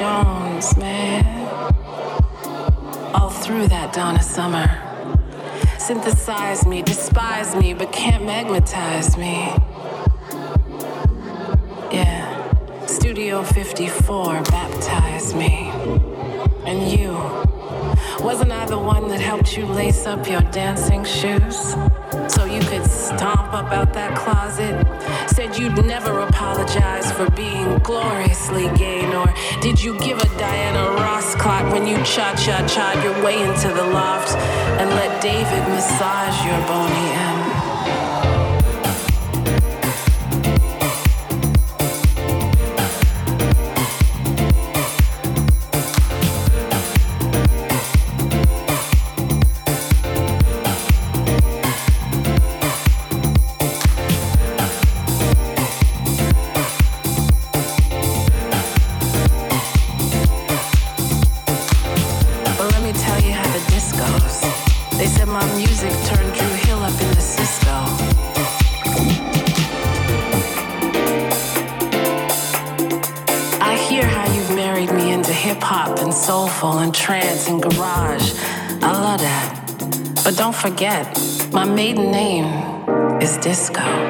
Jones, man. All through that dawn of summer. Synthesize me, despise me, but can't magnetize me. Yeah. Studio 54 baptized me. And you. Wasn't I the one that helped you lace up your dancing shoes? so you could stomp up out that closet? Said you'd never apologize for being gloriously gay, nor did you give a Diana Ross clock when you cha cha cha your way into the loft and let David massage your bony ass? trance and garage. I love that. But don't forget, my maiden name is Disco.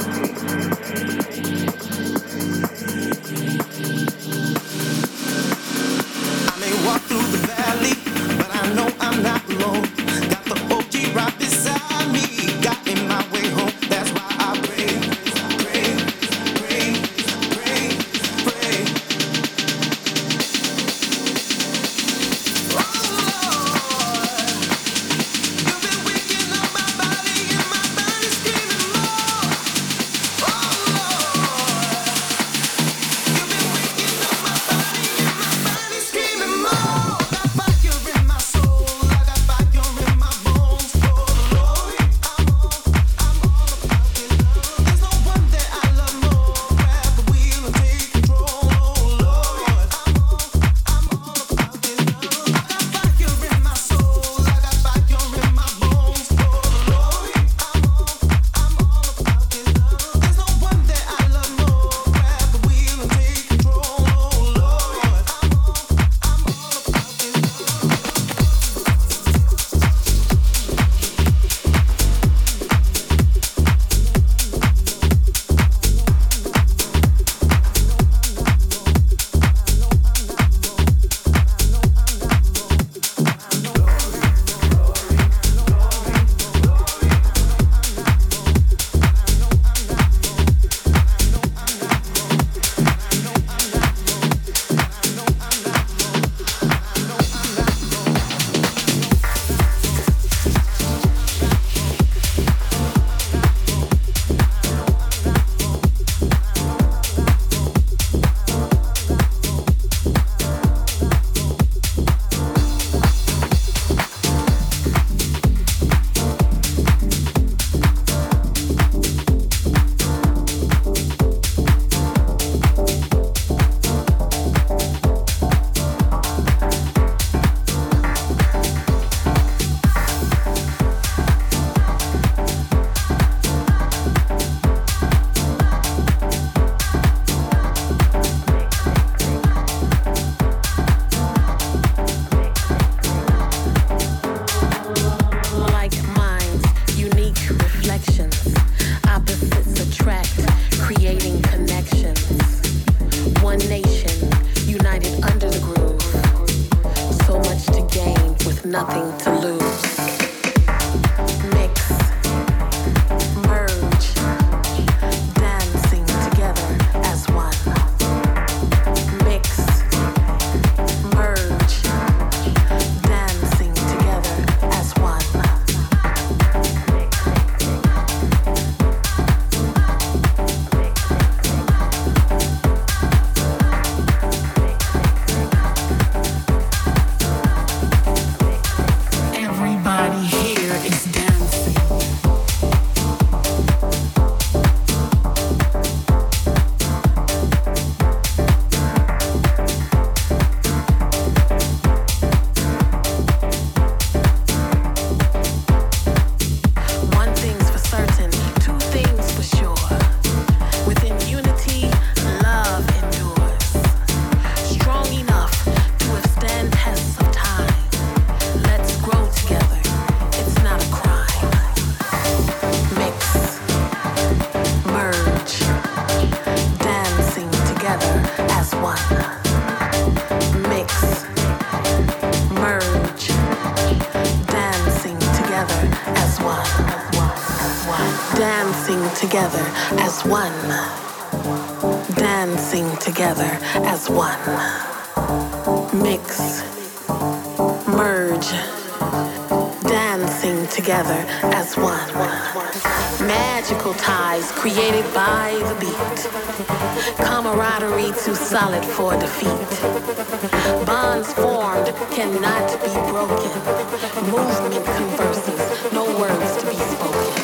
reflection. too solid for defeat. Bonds formed cannot be broken. Movement converses, no words to be spoken.